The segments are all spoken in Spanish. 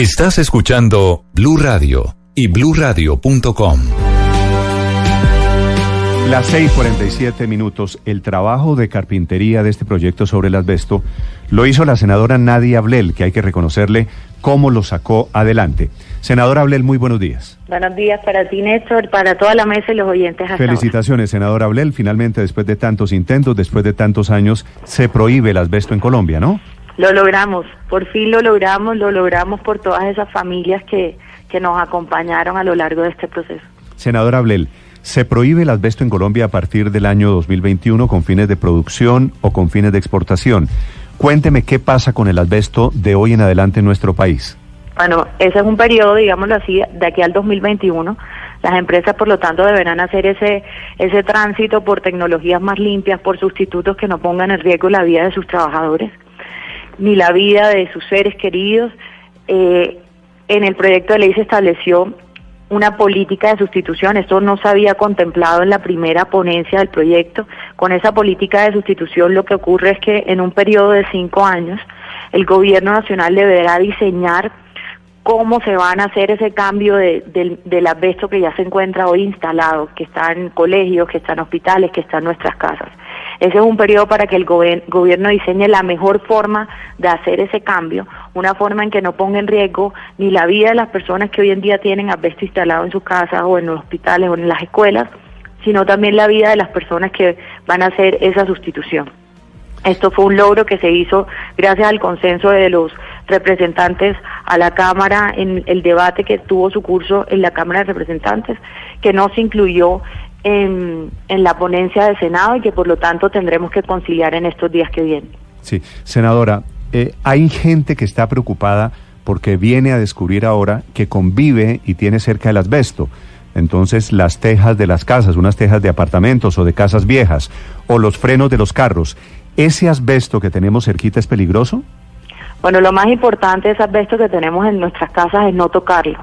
Estás escuchando Blue Radio y bluradio.com. Las 6:47 minutos. El trabajo de carpintería de este proyecto sobre el asbesto lo hizo la senadora Nadia Ablel, que hay que reconocerle cómo lo sacó adelante. Senadora Ablel, muy buenos días. Buenos días para ti, Néstor, para toda la mesa y los oyentes. hasta Felicitaciones, senadora Ablel. Finalmente, después de tantos intentos, después de tantos años, se prohíbe el asbesto en Colombia, ¿no? Lo logramos, por fin lo logramos, lo logramos por todas esas familias que, que nos acompañaron a lo largo de este proceso. Senadora Ablel, se prohíbe el asbesto en Colombia a partir del año 2021 con fines de producción o con fines de exportación. Cuénteme qué pasa con el asbesto de hoy en adelante en nuestro país. Bueno, ese es un periodo, digámoslo así, de aquí al 2021. Las empresas, por lo tanto, deberán hacer ese, ese tránsito por tecnologías más limpias, por sustitutos que no pongan en riesgo la vida de sus trabajadores, ni la vida de sus seres queridos. Eh, en el proyecto de ley se estableció una política de sustitución. Esto no se había contemplado en la primera ponencia del proyecto. Con esa política de sustitución lo que ocurre es que en un periodo de cinco años el gobierno nacional deberá diseñar cómo se van a hacer ese cambio de, del, del asbesto que ya se encuentra hoy instalado, que está en colegios, que está en hospitales, que está en nuestras casas. Ese es un periodo para que el gobierno diseñe la mejor forma de hacer ese cambio, una forma en que no ponga en riesgo ni la vida de las personas que hoy en día tienen asbesto instalado en sus casas o en los hospitales o en las escuelas, sino también la vida de las personas que van a hacer esa sustitución. Esto fue un logro que se hizo gracias al consenso de los representantes a la Cámara en el debate que tuvo su curso en la Cámara de Representantes, que no se incluyó en, en la ponencia del Senado y que por lo tanto tendremos que conciliar en estos días que vienen. Sí, senadora, eh, hay gente que está preocupada porque viene a descubrir ahora que convive y tiene cerca el asbesto. Entonces, las tejas de las casas, unas tejas de apartamentos o de casas viejas, o los frenos de los carros, ¿ese asbesto que tenemos cerquita es peligroso? Bueno, lo más importante de ese asbesto que tenemos en nuestras casas es no tocarlo,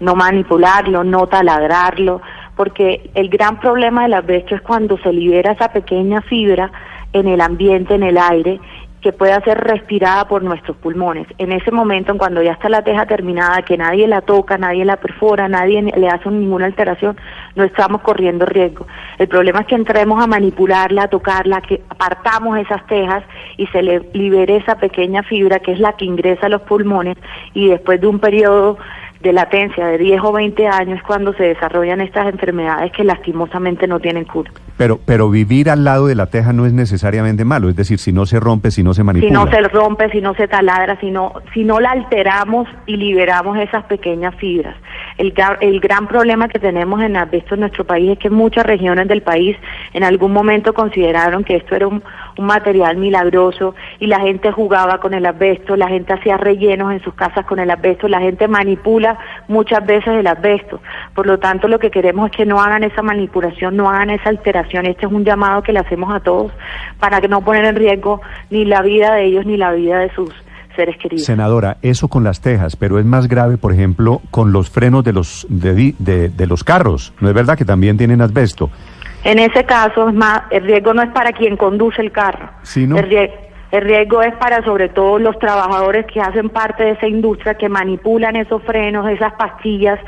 no manipularlo, no taladrarlo, porque el gran problema del asbesto es cuando se libera esa pequeña fibra en el ambiente, en el aire, que pueda ser respirada por nuestros pulmones. En ese momento, en cuando ya está la teja terminada, que nadie la toca, nadie la perfora, nadie le hace ninguna alteración, no estamos corriendo riesgo. El problema es que entremos a manipularla, a tocarla, que apartamos esas tejas y se le libere esa pequeña fibra que es la que ingresa a los pulmones y después de un periodo de latencia de 10 o 20 años cuando se desarrollan estas enfermedades que lastimosamente no tienen cura. Pero, pero vivir al lado de la teja no es necesariamente malo, es decir, si no se rompe, si no se manipula. Si no se rompe, si no se taladra, si no, si no la alteramos y liberamos esas pequeñas fibras. El, el gran problema que tenemos en asbesto en nuestro país es que muchas regiones del país en algún momento consideraron que esto era un, un material milagroso y la gente jugaba con el asbesto, la gente hacía rellenos en sus casas con el asbesto, la gente manipula muchas veces el asbesto. Por lo tanto, lo que queremos es que no hagan esa manipulación, no hagan esa alteración. Este es un llamado que le hacemos a todos para que no poner en riesgo ni la vida de ellos ni la vida de sus seres queridos. Senadora, eso con las tejas, pero es más grave, por ejemplo, con los frenos de los de, de- de los carros. ¿No es verdad que también tienen asbesto? En ese caso, es más, el riesgo no es para quien conduce el carro. Sí, ¿no? el, rie- el riesgo es para sobre todo los trabajadores que hacen parte de esa industria, que manipulan esos frenos, esas pastillas,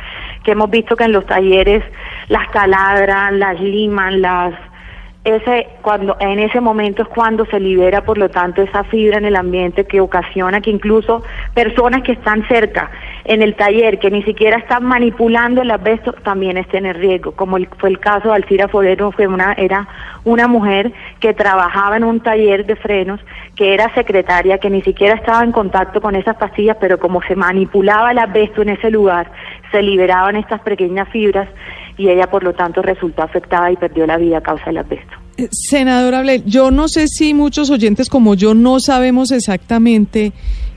que hemos visto que en los talleres las taladran, las liman, las ese cuando en ese momento es cuando se libera por lo tanto esa fibra en el ambiente que ocasiona que incluso personas que están cerca en el taller que ni siquiera están manipulando el asbesto también estén en riesgo como fue el caso de Alcira Forero fue una era una mujer que trabajaba en un taller de frenos que era secretaria que ni siquiera estaba en contacto con esas pastillas pero como se manipulaba el asbesto en ese lugar se liberaban estas pequeñas fibras y ella por lo tanto resultó afectada y perdió la vida a causa del asbesto. Eh, Senadora yo no sé si muchos oyentes como yo no sabemos exactamente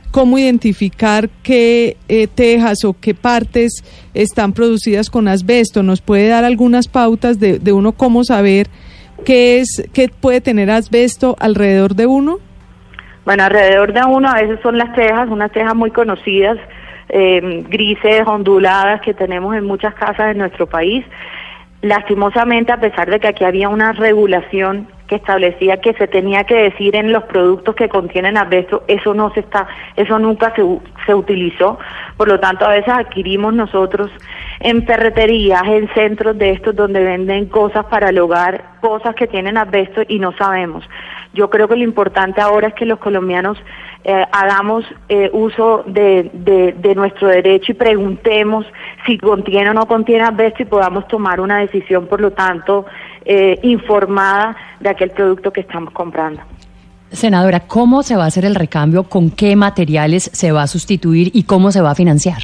cómo identificar qué eh, tejas o qué partes están producidas con asbesto. ¿Nos puede dar algunas pautas de, de uno cómo saber qué es qué puede tener asbesto alrededor de uno? Bueno, alrededor de uno a veces son las tejas, unas tejas muy conocidas, eh, grises, onduladas, que tenemos en muchas casas de nuestro país. Lastimosamente, a pesar de que aquí había una regulación que establecía que se tenía que decir en los productos que contienen asbesto, eso no se está, eso nunca se, se utilizó, por lo tanto a veces adquirimos nosotros en ferreterías, en centros de estos donde venden cosas para el hogar, cosas que tienen asbesto y no sabemos. Yo creo que lo importante ahora es que los colombianos eh, hagamos eh, uso de, de, nuestro derecho y preguntemos si contiene o no contiene asbesto y podamos tomar una decisión, por lo tanto, eh, informada de aquel producto que estamos comprando. Senadora, ¿cómo se va a hacer el recambio? ¿Con qué materiales se va a sustituir y cómo se va a financiar?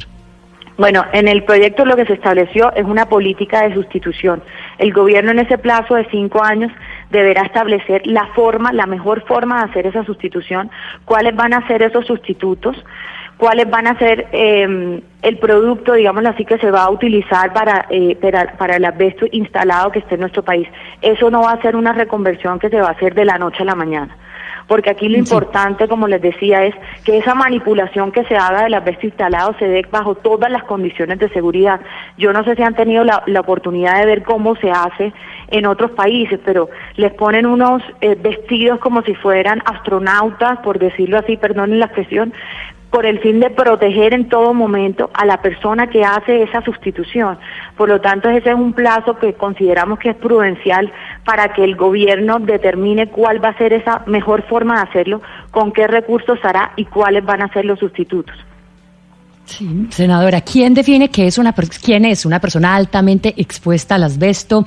Bueno, en el proyecto lo que se estableció es una política de sustitución. El gobierno en ese plazo de cinco años deberá establecer la forma, la mejor forma de hacer esa sustitución, cuáles van a ser esos sustitutos, cuáles van a ser eh, el producto, digámoslo así, que se va a utilizar para, eh, para, para, el asbesto instalado que esté en nuestro país. Eso no va a ser una reconversión que se va a hacer de la noche a la mañana porque aquí lo importante, como les decía, es que esa manipulación que se haga del asbesto instalado se dé bajo todas las condiciones de seguridad. Yo no sé si han tenido la, oportunidad de ver cómo se hace en otros países, pero les ponen unos eh, vestidos como si fueran astronautas, por decirlo así, perdonen la expresión, por el fin de proteger en todo momento a la persona que hace esa sustitución. Por lo tanto, ese es un plazo que consideramos que es prudencial para que el gobierno determine cuál va a ser esa mejor forma de hacerlo, con qué recursos hará y cuáles van a ser los sustitutos. Sí, senadora, ¿quién define que es una quién es una persona altamente expuesta al asbesto?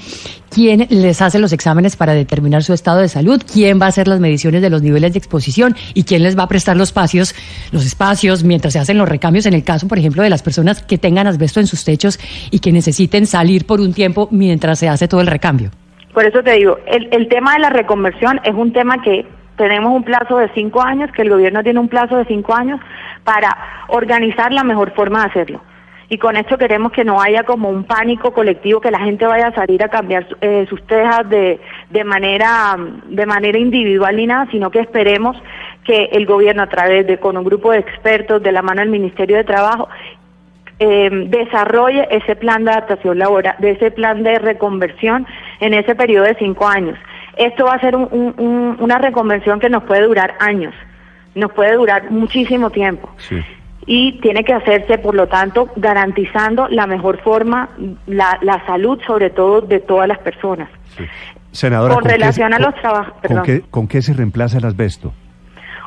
¿Quién les hace los exámenes para determinar su estado de salud? ¿Quién va a hacer las mediciones de los niveles de exposición? ¿Y quién les va a prestar los espacios, los espacios mientras se hacen los recambios en el caso, por ejemplo, de las personas que tengan asbesto en sus techos y que necesiten salir por un tiempo mientras se hace todo el recambio? Por eso te digo, el, el tema de la reconversión es un tema que tenemos un plazo de cinco años, que el gobierno tiene un plazo de cinco años para organizar la mejor forma de hacerlo. Y con esto queremos que no haya como un pánico colectivo, que la gente vaya a salir a cambiar eh, sus tejas de, de, manera, de manera individual ni nada, sino que esperemos que el gobierno a través de, con un grupo de expertos de la mano del Ministerio de Trabajo, eh, desarrolle ese plan de adaptación laboral, de ese plan de reconversión en ese periodo de cinco años. Esto va a ser una reconversión que nos puede durar años nos puede durar muchísimo tiempo. Y tiene que hacerse, por lo tanto, garantizando la mejor forma, la, la salud sobre todo de todas las personas. Senadora, con, relación a los trabajos... ¿con qué, ¿Con qué se reemplaza el asbesto?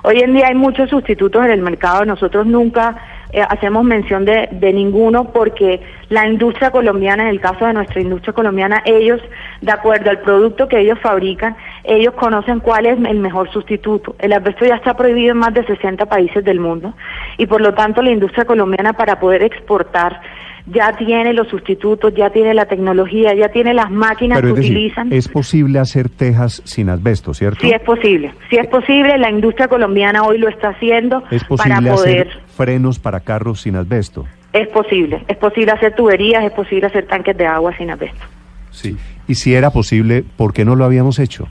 Hoy en día hay muchos sustitutos en el mercado. Nosotros nunca eh, hacemos mención de, de, ninguno porque la industria colombiana, en el caso de nuestra industria colombiana, ellos, de acuerdo al producto que ellos fabrican, ellos conocen cuál es el mejor sustituto. El asbesto ya está prohibido en más de 60 países del mundo y por lo tanto la industria colombiana para poder exportar ya tiene los sustitutos, ya tiene la tecnología, ya tiene las máquinas que utilizan. Es posible hacer tejas sin asbesto, ¿cierto? Sí es posible, sí es posible. La industria colombiana hoy lo está haciendo es posible para poder hacer frenos para carros sin asbesto. Es posible, es posible hacer tuberías, es posible hacer tanques de agua sin asbesto. Sí, y si era posible, ¿por qué no lo habíamos hecho?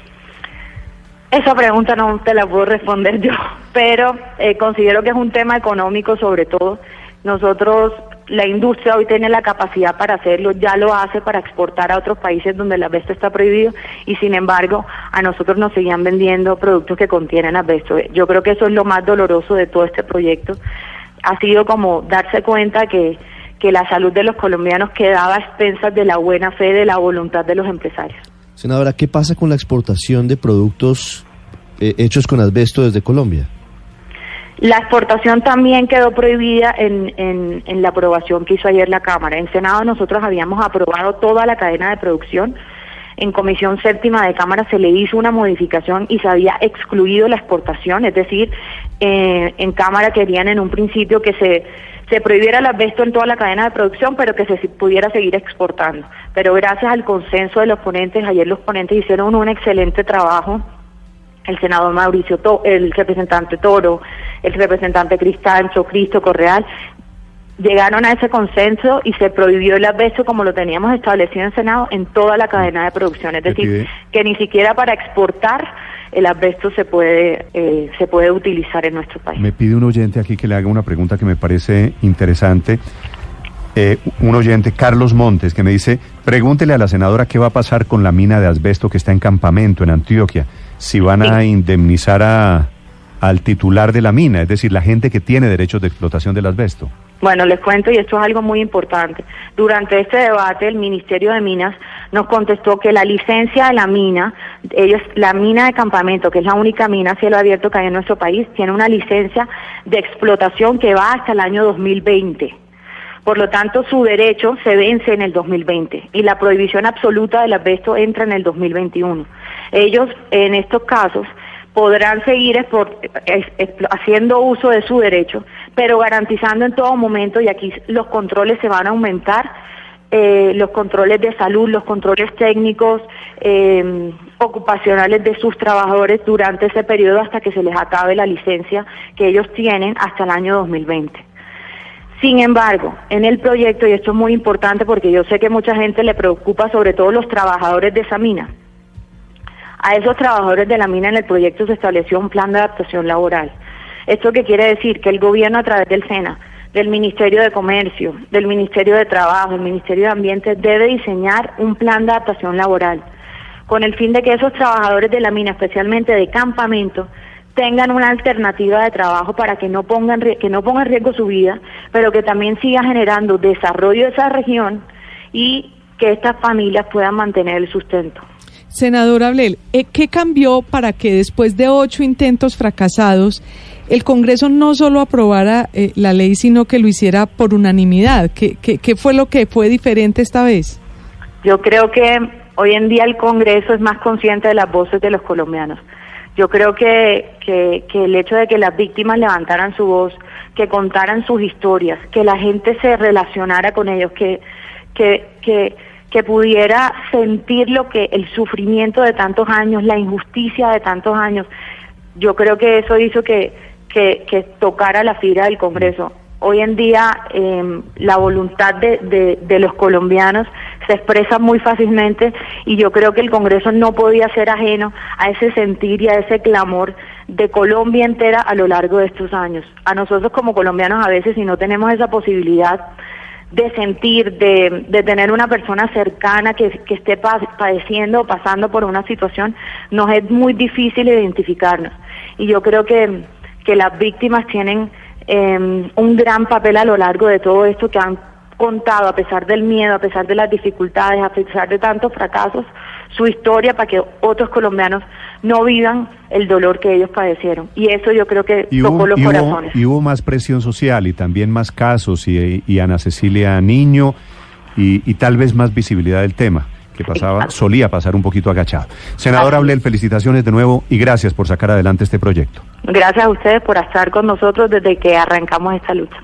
Esa pregunta no te la puedo responder yo, pero eh, considero que es un tema económico sobre todo. Nosotros la industria hoy tiene la capacidad para hacerlo, ya lo hace para exportar a otros países donde el asbesto está prohibido y sin embargo a nosotros nos seguían vendiendo productos que contienen asbesto. Yo creo que eso es lo más doloroso de todo este proyecto. Ha sido como darse cuenta que, que la salud de los colombianos quedaba a expensas de la buena fe, de la voluntad de los empresarios. Senadora, ¿qué pasa con la exportación de productos eh, hechos con asbesto desde Colombia? La exportación también quedó prohibida en, en, la aprobación que hizo ayer la Cámara. En Senado nosotros habíamos aprobado toda la cadena de producción. En Comisión Séptima de Cámara se le hizo una modificación y se había excluido la exportación, es decir, eh, en Cámara querían en un principio que se, se prohibiera el asbesto en toda la cadena de producción, pero que se pudiera seguir exportando. Pero gracias al consenso de los ponentes, ayer los ponentes hicieron un excelente trabajo el senador Mauricio, el representante Toro, el representante Cristancho, Cristo Correal, llegaron a ese consenso y se prohibió el asbesto como lo teníamos establecido en Senado en toda la cadena de producción, es decir, que ni siquiera para exportar el asbesto se puede eh, se puede utilizar en nuestro país. Me pide un oyente aquí que le haga una pregunta que me parece interesante. Eh, un oyente, Carlos Montes, que me dice, pregúntele a la senadora qué va a pasar con la mina de asbesto que está en campamento, en Antioquia, si van a indemnizar a, al titular de la mina, es decir, la gente que tiene derechos de explotación del asbesto. Bueno, les cuento y esto es algo muy importante. Durante este debate el Ministerio de Minas nos contestó que la licencia de la mina, ellos, la mina de campamento, que es la única mina a cielo abierto que hay en nuestro país, tiene una licencia de explotación que va hasta el año 2020. Por lo tanto, su derecho se vence en el 2020 y la prohibición absoluta del asbesto entra en el 2021. Ellos, en estos casos, podrán seguir haciendo uso de su derecho, pero garantizando en todo momento, y aquí los controles se van a aumentar, eh, los controles de salud, los controles técnicos, eh, ocupacionales de sus trabajadores durante ese periodo hasta que se les acabe la licencia que ellos tienen hasta el año 2020. Sin embargo, en el proyecto, y esto es muy importante porque yo sé que mucha gente le preocupa sobre todo los trabajadores de esa mina, a esos trabajadores de la mina en el proyecto se estableció un plan de adaptación laboral. ¿Esto qué quiere decir? Que el gobierno a través del SENA, del Ministerio de Comercio, del Ministerio de Trabajo, del Ministerio de Ambiente, debe diseñar un plan de adaptación laboral con el fin de que esos trabajadores de la mina, especialmente de campamento, tengan una alternativa de trabajo para que no pongan que no ponga en riesgo su vida, pero que también siga generando desarrollo de esa región y que estas familias puedan mantener el sustento. Senador Ablel, eh, ¿qué cambió para que después de ocho intentos fracasados el Congreso no solo aprobara eh, la ley, sino que lo hiciera por unanimidad? ¿Qué, ¿Qué, fue lo que fue diferente esta vez? Yo creo que hoy en día el Congreso es más consciente de las voces de los colombianos. Yo creo que, que, el hecho de que las víctimas levantaran su voz, que contaran sus historias, que la gente se relacionara con ellos, que, que, que que pudiera sentir lo que el sufrimiento de tantos años, la injusticia de tantos años. Yo creo que eso hizo que, que, tocara la fibra del Congreso. Hoy en día em, la voluntad de, de, los colombianos se expresa muy fácilmente y yo creo que el Congreso no podía ser ajeno a ese sentir y a ese clamor de Colombia entera a lo largo de estos años. A nosotros como colombianos a veces si no tenemos esa posibilidad de sentir, de, de tener una persona cercana que, que esté padeciendo o pasando por una situación, nos es muy difícil identificarnos. Y yo creo que, que las víctimas tienen em, un gran papel a lo largo de todo esto que han contado, a pesar del miedo, a pesar de las dificultades, a pesar de tantos fracasos, su historia para que otros colombianos no vivan el dolor que ellos padecieron. Y eso yo creo que tocó los corazones. y hubo más presión social y también más casos y, Ana Cecilia Niño y, tal vez más visibilidad del tema que pasaba, solía pasar un poquito agachado. Senador Ablel, felicitaciones de nuevo y gracias por sacar adelante este proyecto. Gracias a ustedes por estar con nosotros desde que arrancamos esta lucha.